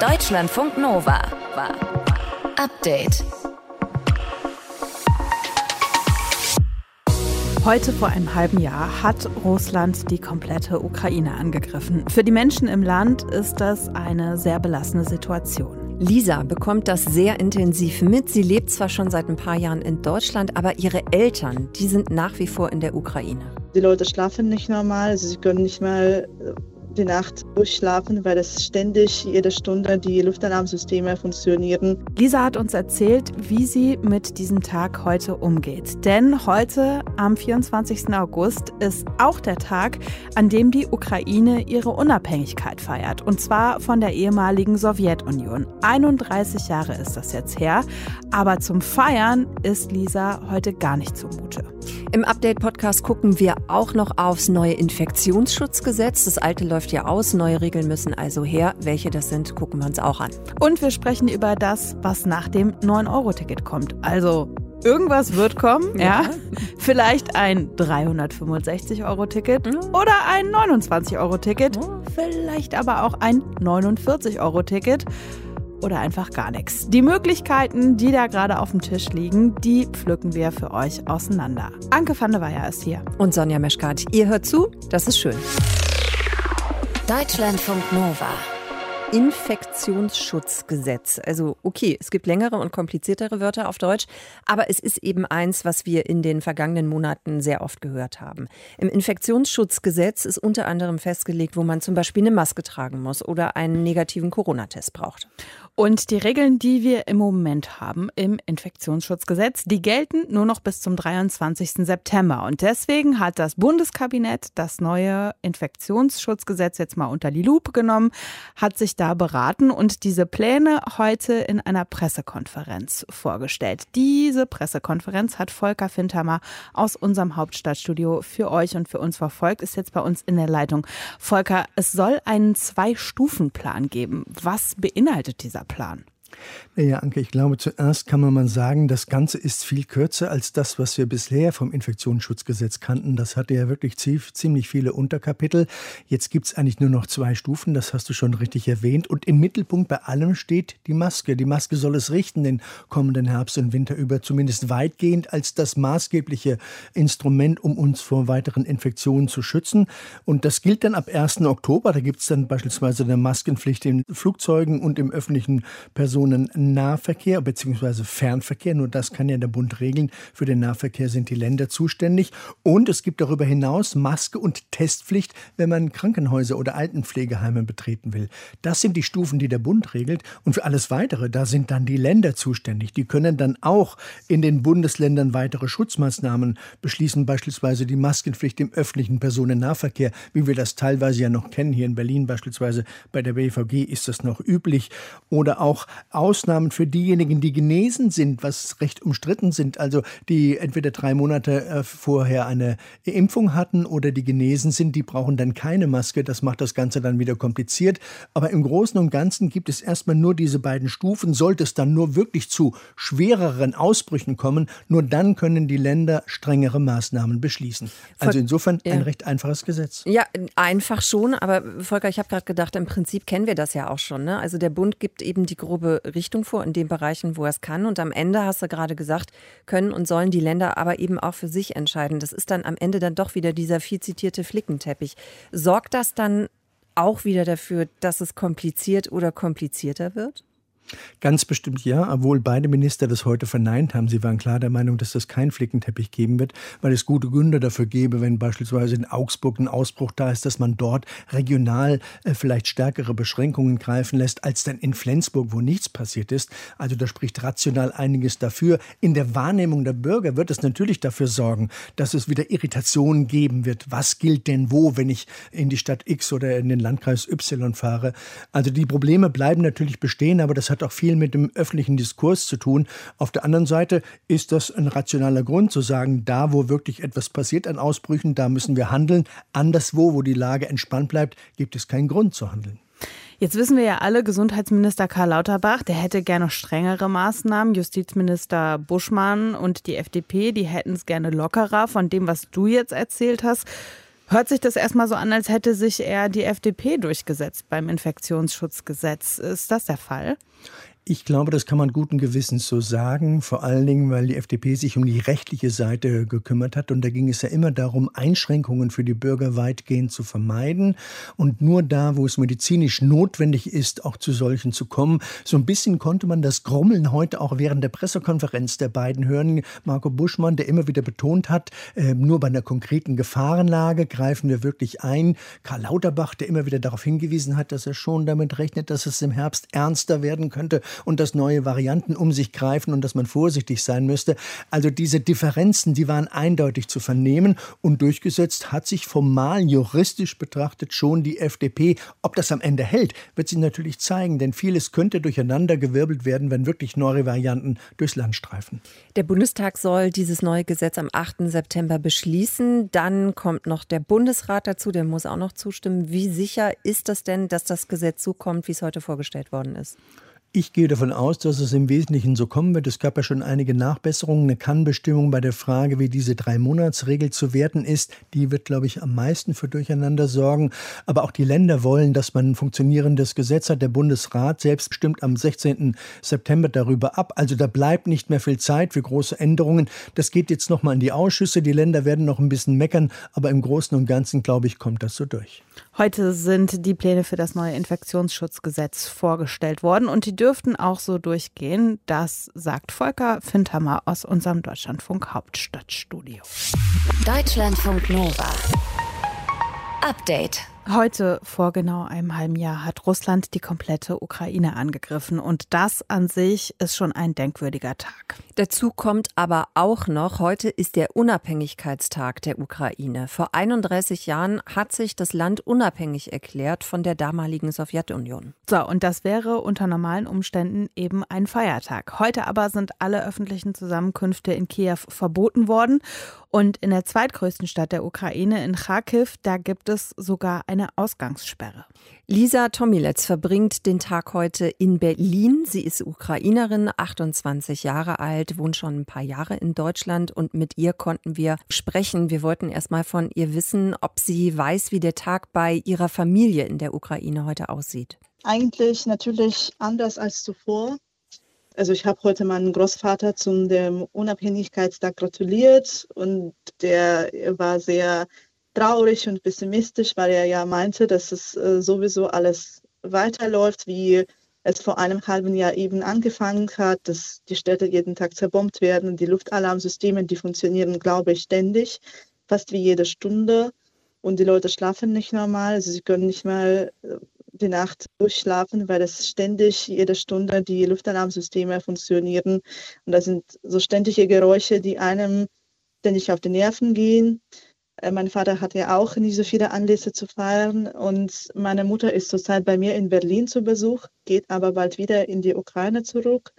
Deutschlandfunk Nova. Update. Heute vor einem halben Jahr hat Russland die komplette Ukraine angegriffen. Für die Menschen im Land ist das eine sehr belastende Situation. Lisa bekommt das sehr intensiv mit. Sie lebt zwar schon seit ein paar Jahren in Deutschland, aber ihre Eltern, die sind nach wie vor in der Ukraine. Die Leute schlafen nicht normal, sie können nicht mal die Nacht durchschlafen, weil es ständig jede Stunde die Luftalarmsysteme funktionieren. Lisa hat uns erzählt, wie sie mit diesem Tag heute umgeht. Denn heute, am 24. August, ist auch der Tag, an dem die Ukraine ihre Unabhängigkeit feiert. Und zwar von der ehemaligen Sowjetunion. 31 Jahre ist das jetzt her. Aber zum Feiern ist Lisa heute gar nicht zumute. Im Update-Podcast gucken wir auch noch aufs neue Infektionsschutzgesetz. Das alte läuft ja aus, neue Regeln müssen also her. Welche das sind, gucken wir uns auch an. Und wir sprechen über das, was nach dem 9-Euro-Ticket kommt. Also irgendwas wird kommen, ja. ja. Vielleicht ein 365-Euro-Ticket mhm. oder ein 29-Euro-Ticket. Mhm. Vielleicht aber auch ein 49-Euro-Ticket oder einfach gar nichts. Die Möglichkeiten, die da gerade auf dem Tisch liegen, die pflücken wir für euch auseinander. Anke van der Weyer ist hier. Und Sonja Meschkat. Ihr hört zu, das ist schön. Deutschlandfunk Nova. Infektionsschutzgesetz. Also okay, es gibt längere und kompliziertere Wörter auf Deutsch, aber es ist eben eins, was wir in den vergangenen Monaten sehr oft gehört haben. Im Infektionsschutzgesetz ist unter anderem festgelegt, wo man zum Beispiel eine Maske tragen muss oder einen negativen Corona-Test braucht. Und die Regeln, die wir im Moment haben im Infektionsschutzgesetz, die gelten nur noch bis zum 23. September. Und deswegen hat das Bundeskabinett das neue Infektionsschutzgesetz jetzt mal unter die Lupe genommen, hat sich da beraten und diese Pläne heute in einer Pressekonferenz vorgestellt. Diese Pressekonferenz hat Volker Fintermer aus unserem Hauptstadtstudio für euch und für uns verfolgt, ist jetzt bei uns in der Leitung. Volker, es soll einen Zwei-Stufen-Plan geben. Was beinhaltet dieser Plan? Naja, Anke, ich glaube, zuerst kann man mal sagen, das Ganze ist viel kürzer als das, was wir bisher vom Infektionsschutzgesetz kannten. Das hatte ja wirklich ziemlich viele Unterkapitel. Jetzt gibt es eigentlich nur noch zwei Stufen, das hast du schon richtig erwähnt. Und im Mittelpunkt bei allem steht die Maske. Die Maske soll es richten den kommenden Herbst und Winter über, zumindest weitgehend als das maßgebliche Instrument, um uns vor weiteren Infektionen zu schützen. Und das gilt dann ab 1. Oktober. Da gibt es dann beispielsweise eine Maskenpflicht in Flugzeugen und im öffentlichen Personen Personennahverkehr bzw. Fernverkehr. Nur das kann ja der Bund regeln. Für den Nahverkehr sind die Länder zuständig. Und es gibt darüber hinaus Maske- und Testpflicht, wenn man Krankenhäuser oder Altenpflegeheime betreten will. Das sind die Stufen, die der Bund regelt. Und für alles Weitere, da sind dann die Länder zuständig. Die können dann auch in den Bundesländern weitere Schutzmaßnahmen beschließen, beispielsweise die Maskenpflicht im öffentlichen Personennahverkehr, wie wir das teilweise ja noch kennen. Hier in Berlin beispielsweise bei der BVG ist das noch üblich. Oder auch Ausnahmen für diejenigen, die genesen sind, was recht umstritten sind, also die entweder drei Monate äh, vorher eine Impfung hatten oder die genesen sind, die brauchen dann keine Maske. Das macht das Ganze dann wieder kompliziert. Aber im Großen und Ganzen gibt es erstmal nur diese beiden Stufen. Sollte es dann nur wirklich zu schwereren Ausbrüchen kommen, nur dann können die Länder strengere Maßnahmen beschließen. Also insofern ein recht einfaches Gesetz. Ja, einfach schon. Aber Volker, ich habe gerade gedacht, im Prinzip kennen wir das ja auch schon. Ne? Also der Bund gibt eben die grobe Richtung vor in den Bereichen, wo er es kann. Und am Ende, hast du gerade gesagt, können und sollen die Länder aber eben auch für sich entscheiden. Das ist dann am Ende dann doch wieder dieser viel zitierte Flickenteppich. Sorgt das dann auch wieder dafür, dass es kompliziert oder komplizierter wird? Ganz bestimmt ja, obwohl beide Minister das heute verneint haben. Sie waren klar der Meinung, dass das keinen Flickenteppich geben wird, weil es gute Gründe dafür gäbe, wenn beispielsweise in Augsburg ein Ausbruch da ist, dass man dort regional äh, vielleicht stärkere Beschränkungen greifen lässt, als dann in Flensburg, wo nichts passiert ist. Also da spricht rational einiges dafür. In der Wahrnehmung der Bürger wird es natürlich dafür sorgen, dass es wieder Irritationen geben wird. Was gilt denn wo, wenn ich in die Stadt X oder in den Landkreis Y fahre? Also die Probleme bleiben natürlich bestehen, aber das hat hat auch viel mit dem öffentlichen Diskurs zu tun. Auf der anderen Seite ist das ein rationaler Grund zu sagen, da wo wirklich etwas passiert an Ausbrüchen, da müssen wir handeln. Anderswo, wo die Lage entspannt bleibt, gibt es keinen Grund zu handeln. Jetzt wissen wir ja alle, Gesundheitsminister Karl Lauterbach, der hätte gerne strengere Maßnahmen. Justizminister Buschmann und die FDP, die hätten es gerne lockerer von dem, was du jetzt erzählt hast. Hört sich das erstmal so an, als hätte sich eher die FDP durchgesetzt beim Infektionsschutzgesetz. Ist das der Fall? Ich glaube, das kann man guten Gewissens so sagen, vor allen Dingen, weil die FDP sich um die rechtliche Seite gekümmert hat. Und da ging es ja immer darum, Einschränkungen für die Bürger weitgehend zu vermeiden und nur da, wo es medizinisch notwendig ist, auch zu solchen zu kommen. So ein bisschen konnte man das Grummeln heute auch während der Pressekonferenz der beiden hören. Marco Buschmann, der immer wieder betont hat, äh, nur bei einer konkreten Gefahrenlage greifen wir wirklich ein. Karl Lauterbach, der immer wieder darauf hingewiesen hat, dass er schon damit rechnet, dass es im Herbst ernster werden könnte und dass neue Varianten um sich greifen und dass man vorsichtig sein müsste. Also diese Differenzen, die waren eindeutig zu vernehmen und durchgesetzt hat sich formal juristisch betrachtet schon die FDP. Ob das am Ende hält, wird sich natürlich zeigen, denn vieles könnte durcheinandergewirbelt werden, wenn wirklich neue Varianten durchs Land streifen. Der Bundestag soll dieses neue Gesetz am 8. September beschließen. Dann kommt noch der Bundesrat dazu, der muss auch noch zustimmen. Wie sicher ist das denn, dass das Gesetz so kommt, wie es heute vorgestellt worden ist? Ich gehe davon aus, dass es im Wesentlichen so kommen wird. Es gab ja schon einige Nachbesserungen. Eine Kannbestimmung bei der Frage, wie diese Drei-Monats-Regel zu werten ist, die wird, glaube ich, am meisten für Durcheinander sorgen. Aber auch die Länder wollen, dass man ein funktionierendes Gesetz hat. Der Bundesrat selbst stimmt am 16. September darüber ab. Also da bleibt nicht mehr viel Zeit für große Änderungen. Das geht jetzt nochmal in die Ausschüsse. Die Länder werden noch ein bisschen meckern. Aber im Großen und Ganzen, glaube ich, kommt das so durch. Heute sind die Pläne für das neue Infektionsschutzgesetz vorgestellt worden und die dürften auch so durchgehen. Das sagt Volker Findhammer aus unserem Deutschlandfunk Hauptstadtstudio. Deutschlandfunk Nova. Update. Heute vor genau einem halben Jahr hat Russland die komplette Ukraine angegriffen und das an sich ist schon ein denkwürdiger Tag. Dazu kommt aber auch noch, heute ist der Unabhängigkeitstag der Ukraine. Vor 31 Jahren hat sich das Land unabhängig erklärt von der damaligen Sowjetunion. So, und das wäre unter normalen Umständen eben ein Feiertag. Heute aber sind alle öffentlichen Zusammenkünfte in Kiew verboten worden und in der zweitgrößten Stadt der Ukraine, in Kharkiv, da gibt es sogar eine Ausgangssperre. Lisa Tomiletz verbringt den Tag heute in Berlin. Sie ist Ukrainerin, 28 Jahre alt, wohnt schon ein paar Jahre in Deutschland und mit ihr konnten wir sprechen. Wir wollten erst mal von ihr wissen, ob sie weiß, wie der Tag bei ihrer Familie in der Ukraine heute aussieht. Eigentlich natürlich anders als zuvor. Also ich habe heute meinen Großvater zum dem Unabhängigkeitstag gratuliert und der war sehr traurig und pessimistisch, weil er ja meinte, dass es äh, sowieso alles weiterläuft, wie es vor einem halben Jahr eben angefangen hat, dass die Städte jeden Tag zerbombt werden. Die Luftalarmsysteme, die funktionieren, glaube ich, ständig, fast wie jede Stunde. Und die Leute schlafen nicht normal, also sie können nicht mal äh, die Nacht durchschlafen, weil es ständig jede Stunde die Luftalarmsysteme funktionieren. Und das sind so ständige Geräusche, die einem ständig auf die Nerven gehen. Äh, mein Vater hat ja auch nicht so viele Anlässe zu feiern und meine Mutter ist zurzeit bei mir in Berlin zu Besuch, geht aber bald wieder in die Ukraine zurück.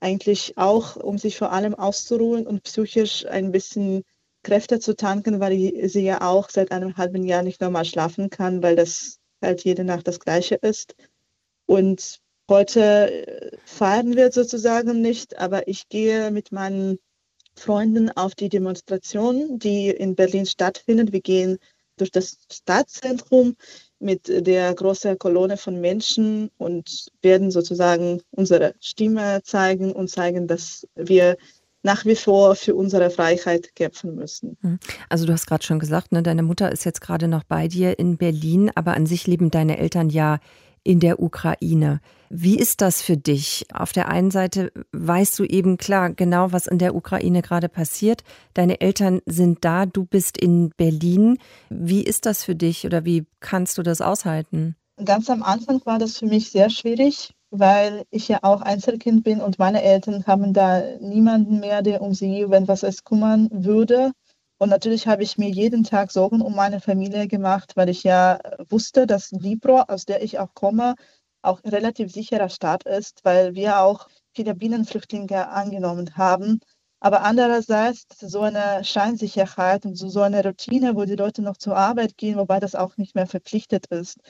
Eigentlich auch, um sich vor allem auszuruhen und psychisch ein bisschen Kräfte zu tanken, weil sie ja auch seit einem halben Jahr nicht normal schlafen kann, weil das halt jede Nacht das Gleiche ist. Und heute äh, feiern wir sozusagen nicht, aber ich gehe mit meinen Freunden auf die Demonstration, die in Berlin stattfindet. Wir gehen durch das Stadtzentrum mit der großen Kolonne von Menschen und werden sozusagen unsere Stimme zeigen und zeigen, dass wir nach wie vor für unsere Freiheit kämpfen müssen. Hm. Also du hast gerade schon gesagt, ne, deine Mutter ist jetzt gerade noch bei dir in Berlin, aber an sich leben deine Eltern ja in der Ukraine. Wie ist das für dich? Auf der einen Seite weißt du eben klar genau, was in der Ukraine gerade passiert. Deine Eltern sind da, du bist in Berlin. Wie ist das für dich oder wie kannst du das aushalten? Ganz am Anfang war das für mich sehr schwierig, weil ich ja auch Einzelkind bin und meine Eltern haben da niemanden mehr, der um sie, wenn was es kümmern würde. Und natürlich habe ich mir jeden Tag Sorgen um meine Familie gemacht, weil ich ja wusste, dass Libro, aus der ich auch komme, auch ein relativ sicherer Staat ist, weil wir auch viele Binnenflüchtlinge angenommen haben. Aber andererseits so eine Scheinsicherheit und so eine Routine, wo die Leute noch zur Arbeit gehen, wobei das auch nicht mehr verpflichtet ist,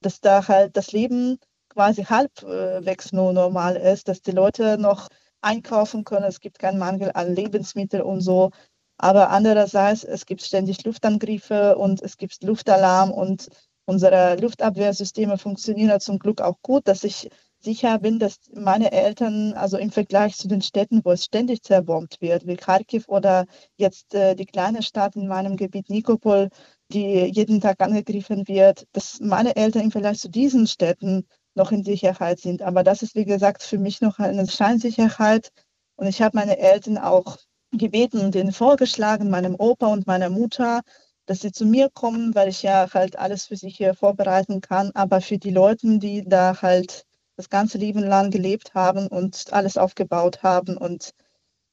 dass da halt das Leben quasi halbwegs nur normal ist, dass die Leute noch einkaufen können, es gibt keinen Mangel an Lebensmitteln und so. Aber andererseits, es gibt ständig Luftangriffe und es gibt Luftalarm und unsere Luftabwehrsysteme funktionieren zum Glück auch gut, dass ich sicher bin, dass meine Eltern, also im Vergleich zu den Städten, wo es ständig zerbombt wird, wie Kharkiv oder jetzt äh, die kleine Stadt in meinem Gebiet Nikopol, die jeden Tag angegriffen wird, dass meine Eltern im Vergleich zu diesen Städten noch in Sicherheit sind. Aber das ist, wie gesagt, für mich noch eine Scheinsicherheit. Und ich habe meine Eltern auch gebeten und denen vorgeschlagen, meinem Opa und meiner Mutter, dass sie zu mir kommen, weil ich ja halt alles für sie hier vorbereiten kann. Aber für die Leute, die da halt das ganze Leben lang gelebt haben und alles aufgebaut haben und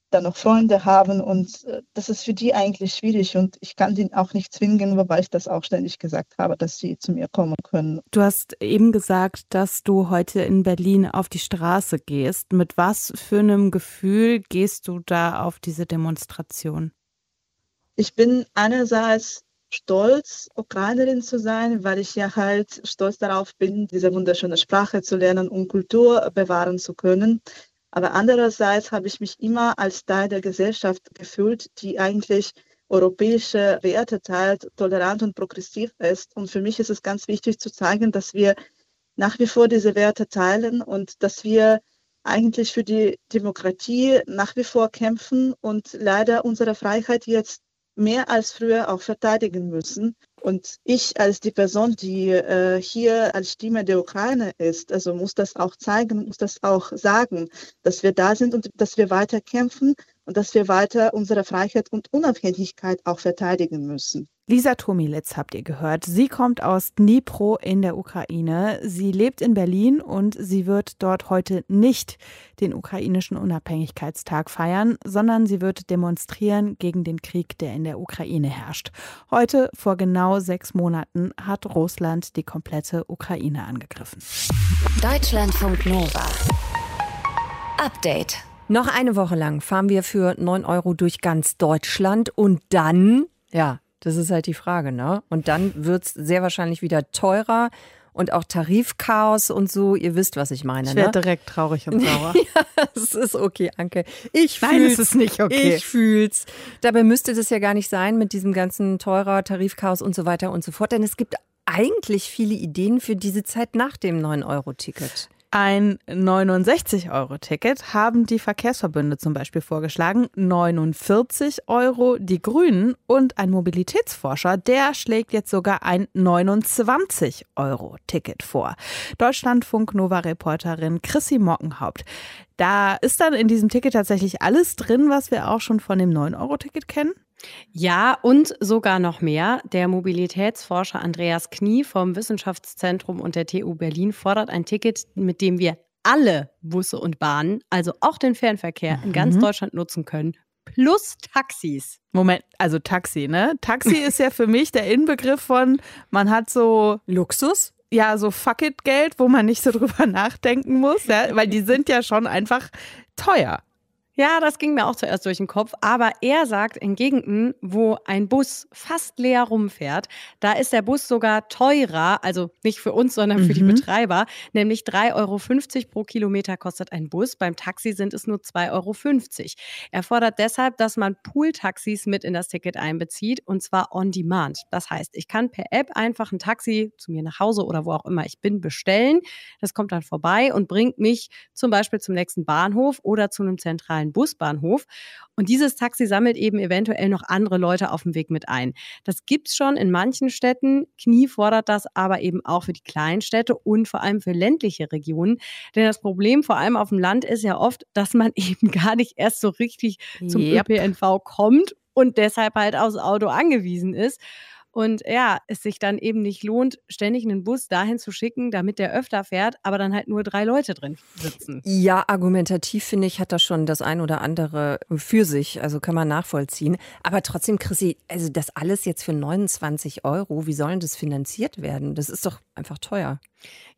dann noch Freunde haben und äh, das ist für die eigentlich schwierig und ich kann die auch nicht zwingen, wobei ich das auch ständig gesagt habe, dass sie zu mir kommen können. Du hast eben gesagt, dass du heute in Berlin auf die Straße gehst. Mit was für einem Gefühl gehst du da auf diese Demonstration? Ich bin einerseits stolz, Ukrainerin zu sein, weil ich ja halt stolz darauf bin, diese wunderschöne Sprache zu lernen und Kultur bewahren zu können. Aber andererseits habe ich mich immer als Teil der Gesellschaft gefühlt, die eigentlich europäische Werte teilt, tolerant und progressiv ist. Und für mich ist es ganz wichtig zu zeigen, dass wir nach wie vor diese Werte teilen und dass wir eigentlich für die Demokratie nach wie vor kämpfen und leider unsere Freiheit jetzt mehr als früher auch verteidigen müssen. Und ich als die Person, die äh, hier als Stimme der Ukraine ist, also muss das auch zeigen, muss das auch sagen, dass wir da sind und dass wir weiter kämpfen und dass wir weiter unsere Freiheit und Unabhängigkeit auch verteidigen müssen. Lisa Tomilitz habt ihr gehört. Sie kommt aus Dnipro in der Ukraine. Sie lebt in Berlin und sie wird dort heute nicht den ukrainischen Unabhängigkeitstag feiern, sondern sie wird demonstrieren gegen den Krieg, der in der Ukraine herrscht. Heute, vor genau sechs Monaten, hat Russland die komplette Ukraine angegriffen. Deutschlandfunk Nova. Update. Noch eine Woche lang fahren wir für 9 Euro durch ganz Deutschland und dann, ja, das ist halt die Frage, ne? Und dann wird es sehr wahrscheinlich wieder teurer und auch Tarifchaos und so. Ihr wisst, was ich meine. Ich ne? werde direkt traurig und sauer. ja, es ist okay, Anke. Ich Nein, es ist nicht okay. Ich fühl's. Dabei müsste das ja gar nicht sein mit diesem ganzen teurer Tarifchaos und so weiter und so fort. Denn es gibt eigentlich viele Ideen für diese Zeit nach dem 9-Euro-Ticket. Ein 69-Euro-Ticket haben die Verkehrsverbünde zum Beispiel vorgeschlagen, 49 Euro die Grünen und ein Mobilitätsforscher, der schlägt jetzt sogar ein 29-Euro-Ticket vor. Deutschlandfunk-Nova-Reporterin Chrissy Mockenhaupt. Da ist dann in diesem Ticket tatsächlich alles drin, was wir auch schon von dem 9-Euro-Ticket kennen? Ja, und sogar noch mehr. Der Mobilitätsforscher Andreas Knie vom Wissenschaftszentrum und der TU Berlin fordert ein Ticket, mit dem wir alle Busse und Bahnen, also auch den Fernverkehr mhm. in ganz mhm. Deutschland nutzen können. Plus Taxis. Moment, also Taxi, ne? Taxi ist ja für mich der Inbegriff von, man hat so Luxus ja, so Fuck it Geld, wo man nicht so drüber nachdenken muss, ja, weil die sind ja schon einfach teuer. Ja, das ging mir auch zuerst durch den Kopf. Aber er sagt, in Gegenden, wo ein Bus fast leer rumfährt, da ist der Bus sogar teurer, also nicht für uns, sondern für mhm. die Betreiber, nämlich 3,50 Euro pro Kilometer kostet ein Bus. Beim Taxi sind es nur 2,50 Euro. Er fordert deshalb, dass man Pool-Taxis mit in das Ticket einbezieht und zwar on demand. Das heißt, ich kann per App einfach ein Taxi zu mir nach Hause oder wo auch immer ich bin bestellen. Das kommt dann vorbei und bringt mich zum Beispiel zum nächsten Bahnhof oder zu einem zentralen einen Busbahnhof. Und dieses Taxi sammelt eben eventuell noch andere Leute auf dem Weg mit ein. Das gibt's schon in manchen Städten. Knie fordert das aber eben auch für die kleinen Städte und vor allem für ländliche Regionen. Denn das Problem vor allem auf dem Land ist ja oft, dass man eben gar nicht erst so richtig zum yep. ÖPNV kommt und deshalb halt aufs Auto angewiesen ist. Und ja, es sich dann eben nicht lohnt, ständig einen Bus dahin zu schicken, damit der öfter fährt, aber dann halt nur drei Leute drin sitzen. Ja, argumentativ finde ich, hat das schon das ein oder andere für sich. Also kann man nachvollziehen. Aber trotzdem, Chrissy, also das alles jetzt für 29 Euro, wie sollen das finanziert werden? Das ist doch einfach teuer.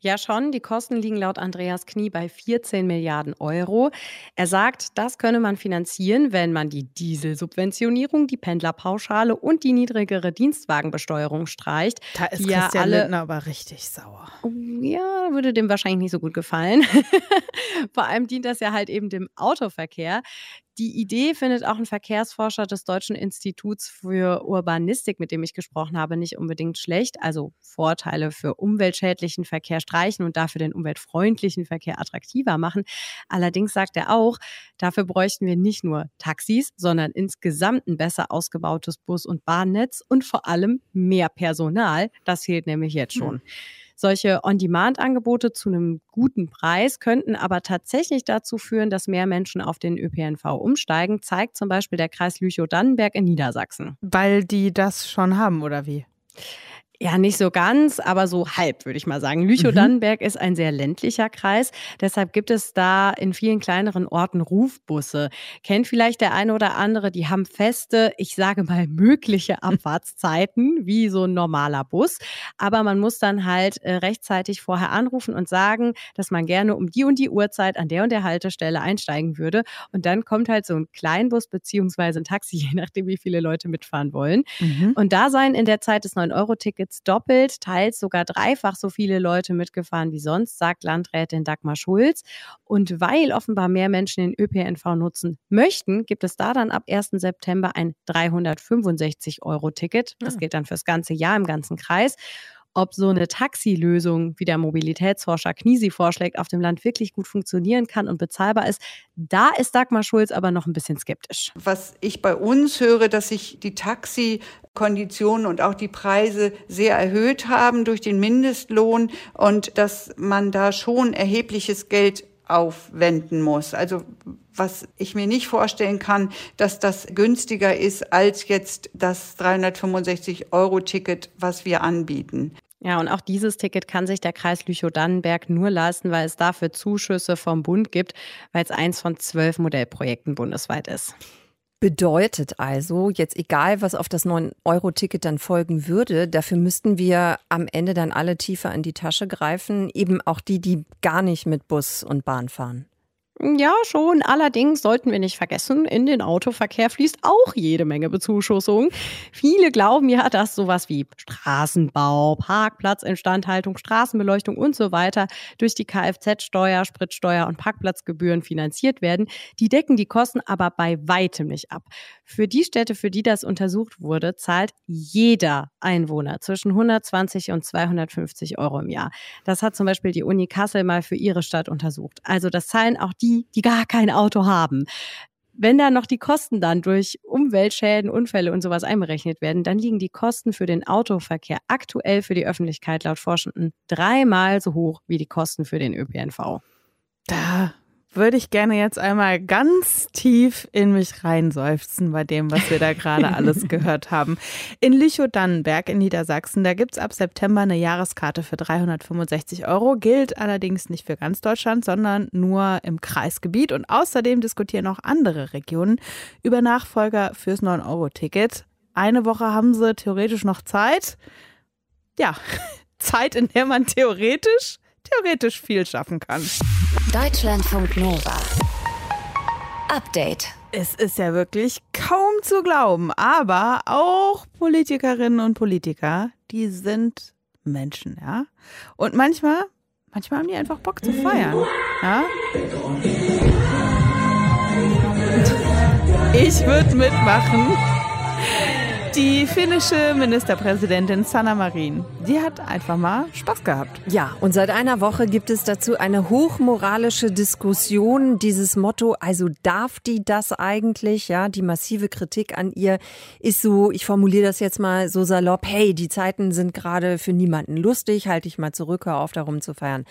Ja, schon. Die Kosten liegen laut Andreas Knie bei 14 Milliarden Euro. Er sagt, das könne man finanzieren, wenn man die Dieselsubventionierung, die Pendlerpauschale und die niedrigere Dienstwagenbesteuerung streicht. Da ist Christian alle... Lindner aber richtig sauer. Oh, ja, würde dem wahrscheinlich nicht so gut gefallen. Vor allem dient das ja halt eben dem Autoverkehr. Die Idee findet auch ein Verkehrsforscher des Deutschen Instituts für Urbanistik, mit dem ich gesprochen habe, nicht unbedingt schlecht. Also Vorteile für umweltschädlichen Verkehr streichen und dafür den umweltfreundlichen Verkehr attraktiver machen. Allerdings sagt er auch, dafür bräuchten wir nicht nur Taxis, sondern insgesamt ein besser ausgebautes Bus- und Bahnnetz und vor allem mehr Personal. Das fehlt nämlich jetzt schon. Hm. Solche On-Demand-Angebote zu einem guten Preis könnten aber tatsächlich dazu führen, dass mehr Menschen auf den ÖPNV umsteigen, zeigt zum Beispiel der Kreis Lüchow-Dannenberg in Niedersachsen. Weil die das schon haben, oder wie? Ja, nicht so ganz, aber so halb, würde ich mal sagen. Lüchow-Dannenberg mhm. ist ein sehr ländlicher Kreis. Deshalb gibt es da in vielen kleineren Orten Rufbusse. Kennt vielleicht der eine oder andere, die haben feste, ich sage mal, mögliche Abfahrtszeiten, wie so ein normaler Bus. Aber man muss dann halt äh, rechtzeitig vorher anrufen und sagen, dass man gerne um die und die Uhrzeit an der und der Haltestelle einsteigen würde. Und dann kommt halt so ein Kleinbus beziehungsweise ein Taxi, je nachdem, wie viele Leute mitfahren wollen. Mhm. Und da seien in der Zeit des 9-Euro-Tickets jetzt doppelt, teils sogar dreifach so viele Leute mitgefahren wie sonst, sagt Landrätin Dagmar Schulz. Und weil offenbar mehr Menschen den ÖPNV nutzen möchten, gibt es da dann ab 1. September ein 365-Euro-Ticket. Das ah. gilt dann fürs ganze Jahr im ganzen Kreis ob so eine Taxilösung, wie der Mobilitätsforscher Knisi vorschlägt, auf dem Land wirklich gut funktionieren kann und bezahlbar ist, da ist Dagmar Schulz aber noch ein bisschen skeptisch. Was ich bei uns höre, dass sich die Taxikonditionen und auch die Preise sehr erhöht haben durch den Mindestlohn und dass man da schon erhebliches Geld aufwenden muss. Also was ich mir nicht vorstellen kann, dass das günstiger ist als jetzt das 365-Euro-Ticket, was wir anbieten. Ja, und auch dieses Ticket kann sich der Kreis Lüchow-Dannenberg nur leisten, weil es dafür Zuschüsse vom Bund gibt, weil es eins von zwölf Modellprojekten bundesweit ist. Bedeutet also, jetzt egal, was auf das 9-Euro-Ticket dann folgen würde, dafür müssten wir am Ende dann alle tiefer in die Tasche greifen, eben auch die, die gar nicht mit Bus und Bahn fahren. Ja, schon. Allerdings sollten wir nicht vergessen, in den Autoverkehr fließt auch jede Menge Bezuschussung. Viele glauben ja, dass sowas wie Straßenbau, Parkplatzinstandhaltung, Straßenbeleuchtung und so weiter durch die Kfz-Steuer, Spritsteuer und Parkplatzgebühren finanziert werden. Die decken die Kosten aber bei weitem nicht ab. Für die Städte, für die das untersucht wurde, zahlt jeder Einwohner zwischen 120 und 250 Euro im Jahr. Das hat zum Beispiel die Uni Kassel mal für ihre Stadt untersucht. Also das zahlen auch die die, gar kein Auto haben. Wenn da noch die Kosten dann durch Umweltschäden, Unfälle und sowas einberechnet werden, dann liegen die Kosten für den Autoverkehr aktuell für die Öffentlichkeit laut Forschenden dreimal so hoch wie die Kosten für den ÖPNV. Da würde ich gerne jetzt einmal ganz tief in mich reinseufzen bei dem, was wir da gerade alles gehört haben. In Lüchow-Dannenberg in Niedersachsen, da gibt es ab September eine Jahreskarte für 365 Euro, gilt allerdings nicht für ganz Deutschland, sondern nur im Kreisgebiet. Und außerdem diskutieren auch andere Regionen über Nachfolger fürs 9-Euro-Ticket. Eine Woche haben sie theoretisch noch Zeit. Ja, Zeit, in der man theoretisch, theoretisch viel schaffen kann. Deutschlandfunk Nova. Update. Es ist ja wirklich kaum zu glauben, aber auch Politikerinnen und Politiker, die sind Menschen, ja. Und manchmal, manchmal haben die einfach Bock zu feiern, ja. Ich würde mitmachen. Die finnische Ministerpräsidentin Sanna Marin, die hat einfach mal Spaß gehabt. Ja, und seit einer Woche gibt es dazu eine hochmoralische Diskussion. Dieses Motto, also darf die das eigentlich? Ja, die massive Kritik an ihr ist so, ich formuliere das jetzt mal so salopp, hey, die Zeiten sind gerade für niemanden lustig, halte ich mal zurück, hör auf darum zu feiern.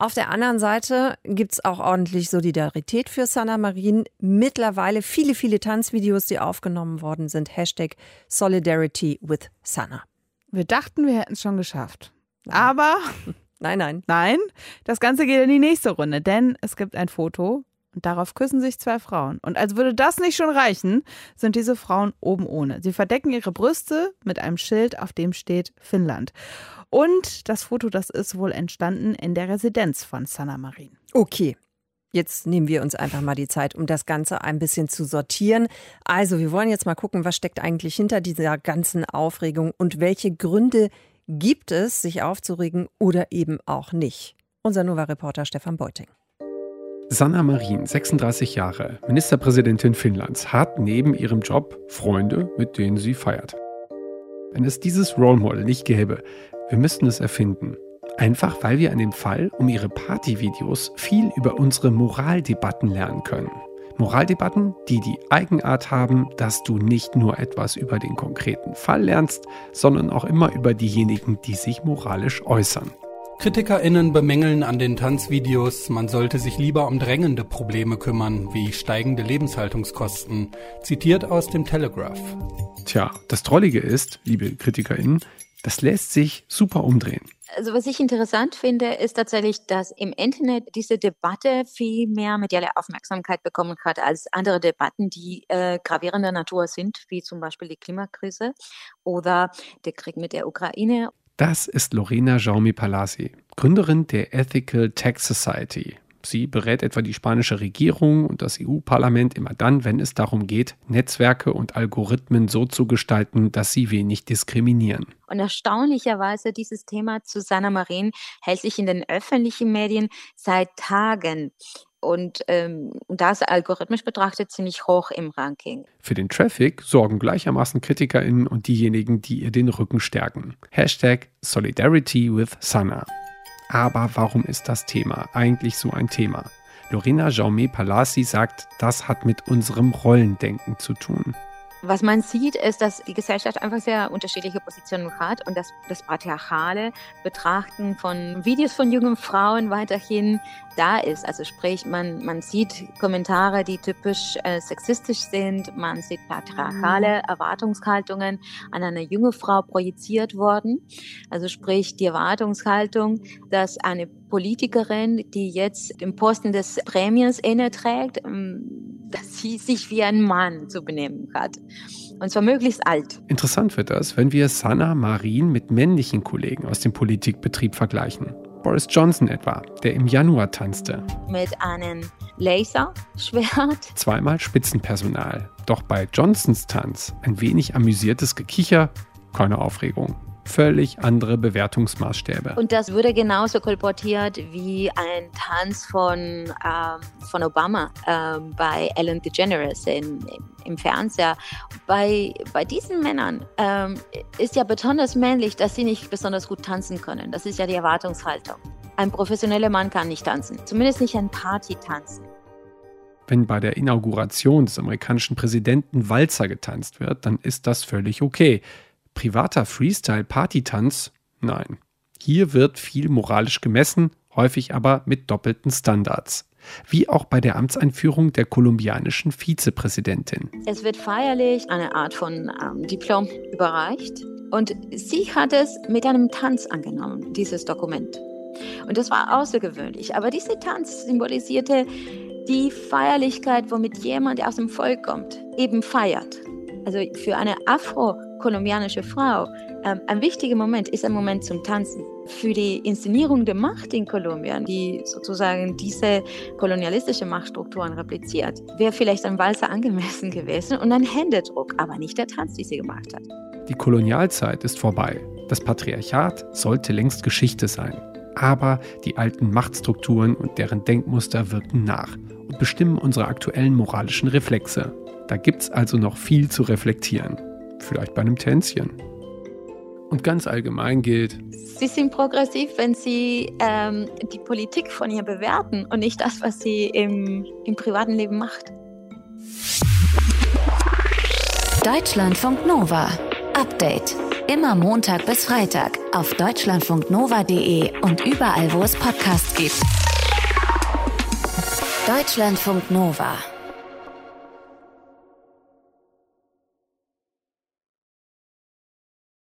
Auf der anderen Seite gibt es auch ordentlich Solidarität für Sanna Marin. Mittlerweile viele, viele Tanzvideos, die aufgenommen worden sind. Hashtag Solidarity with Sanna. Wir dachten, wir hätten es schon geschafft. Nein. Aber. Nein, nein. Nein, das Ganze geht in die nächste Runde, denn es gibt ein Foto und darauf küssen sich zwei Frauen. Und als würde das nicht schon reichen, sind diese Frauen oben ohne. Sie verdecken ihre Brüste mit einem Schild, auf dem steht Finnland. Und das Foto, das ist wohl entstanden in der Residenz von Sanna Marin. Okay. Jetzt nehmen wir uns einfach mal die Zeit, um das Ganze ein bisschen zu sortieren. Also, wir wollen jetzt mal gucken, was steckt eigentlich hinter dieser ganzen Aufregung und welche Gründe Gibt es, sich aufzuregen oder eben auch nicht? Unser Nova-Reporter Stefan Beuting. Sanna Marin, 36 Jahre, Ministerpräsidentin Finnlands, hat neben ihrem Job Freunde, mit denen sie feiert. Wenn es dieses Role Model nicht gäbe, wir müssten es erfinden. Einfach weil wir an dem Fall um ihre Partyvideos viel über unsere Moraldebatten lernen können. Moraldebatten, die die Eigenart haben, dass du nicht nur etwas über den konkreten Fall lernst, sondern auch immer über diejenigen, die sich moralisch äußern. KritikerInnen bemängeln an den Tanzvideos, man sollte sich lieber um drängende Probleme kümmern, wie steigende Lebenshaltungskosten. Zitiert aus dem Telegraph. Tja, das Trollige ist, liebe KritikerInnen, das lässt sich super umdrehen. Also was ich interessant finde, ist tatsächlich, dass im Internet diese Debatte viel mehr mediale Aufmerksamkeit bekommen hat als andere Debatten, die äh, gravierender Natur sind, wie zum Beispiel die Klimakrise oder der Krieg mit der Ukraine. Das ist Lorena Jaume Palasi, Gründerin der Ethical Tech Society. Sie berät etwa die spanische Regierung und das EU-Parlament immer dann, wenn es darum geht, Netzwerke und Algorithmen so zu gestalten, dass sie wenig diskriminieren. Und erstaunlicherweise dieses Thema Susanna Marin hält sich in den öffentlichen Medien seit Tagen und ähm, das algorithmisch betrachtet ziemlich hoch im Ranking. Für den Traffic sorgen gleichermaßen KritikerInnen und diejenigen, die ihr den Rücken stärken. Hashtag Solidarity with Sana. Aber warum ist das Thema eigentlich so ein Thema? Lorena Jaume Palasi sagt, das hat mit unserem Rollendenken zu tun. Was man sieht, ist, dass die Gesellschaft einfach sehr unterschiedliche Positionen hat und dass das patriarchale Betrachten von Videos von jungen Frauen weiterhin da ist. Also sprich, man, man sieht Kommentare, die typisch äh, sexistisch sind, man sieht patriarchale mhm. Erwartungshaltungen an eine junge Frau projiziert worden. Also sprich, die Erwartungshaltung, dass eine Politikerin, die jetzt den Posten des Prämiers inne trägt, ähm, dass sie sich wie ein Mann zu benehmen hat. Und zwar möglichst alt. Interessant wird das, wenn wir Sanna Marin mit männlichen Kollegen aus dem Politikbetrieb vergleichen. Boris Johnson etwa, der im Januar tanzte. Mit einem Laserschwert. Zweimal Spitzenpersonal. Doch bei Johnsons Tanz ein wenig amüsiertes Gekicher, keine Aufregung völlig andere Bewertungsmaßstäbe. Und das wurde genauso kolportiert wie ein Tanz von, ähm, von Obama ähm, bei Ellen DeGeneres in, im Fernseher. Bei, bei diesen Männern ähm, ist ja besonders männlich, dass sie nicht besonders gut tanzen können. Das ist ja die Erwartungshaltung. Ein professioneller Mann kann nicht tanzen, zumindest nicht ein Party tanzen. Wenn bei der Inauguration des amerikanischen Präsidenten Walzer getanzt wird, dann ist das völlig okay privater Freestyle-Partytanz? Nein. Hier wird viel moralisch gemessen, häufig aber mit doppelten Standards. Wie auch bei der Amtseinführung der kolumbianischen Vizepräsidentin. Es wird feierlich eine Art von ähm, Diplom überreicht. Und sie hat es mit einem Tanz angenommen, dieses Dokument. Und das war außergewöhnlich. Aber dieser Tanz symbolisierte die Feierlichkeit, womit jemand, der aus dem Volk kommt, eben feiert. Also für eine Afro- kolumbianische Frau. Ähm, ein wichtiger Moment ist ein Moment zum Tanzen. Für die Inszenierung der Macht in Kolumbien, die sozusagen diese kolonialistische Machtstrukturen repliziert, wäre vielleicht ein Walzer angemessen gewesen und ein Händedruck, aber nicht der Tanz, den sie gemacht hat. Die Kolonialzeit ist vorbei. Das Patriarchat sollte längst Geschichte sein. Aber die alten Machtstrukturen und deren Denkmuster wirken nach und bestimmen unsere aktuellen moralischen Reflexe. Da gibt es also noch viel zu reflektieren vielleicht bei einem Tänzchen. Und ganz allgemein gilt, Sie sind progressiv, wenn Sie ähm, die Politik von ihr bewerten und nicht das, was sie im, im privaten Leben macht. Deutschlandfunk Nova. Update. Immer Montag bis Freitag auf deutschlandfunknova.de und überall, wo es Podcasts gibt. Deutschlandfunk Nova.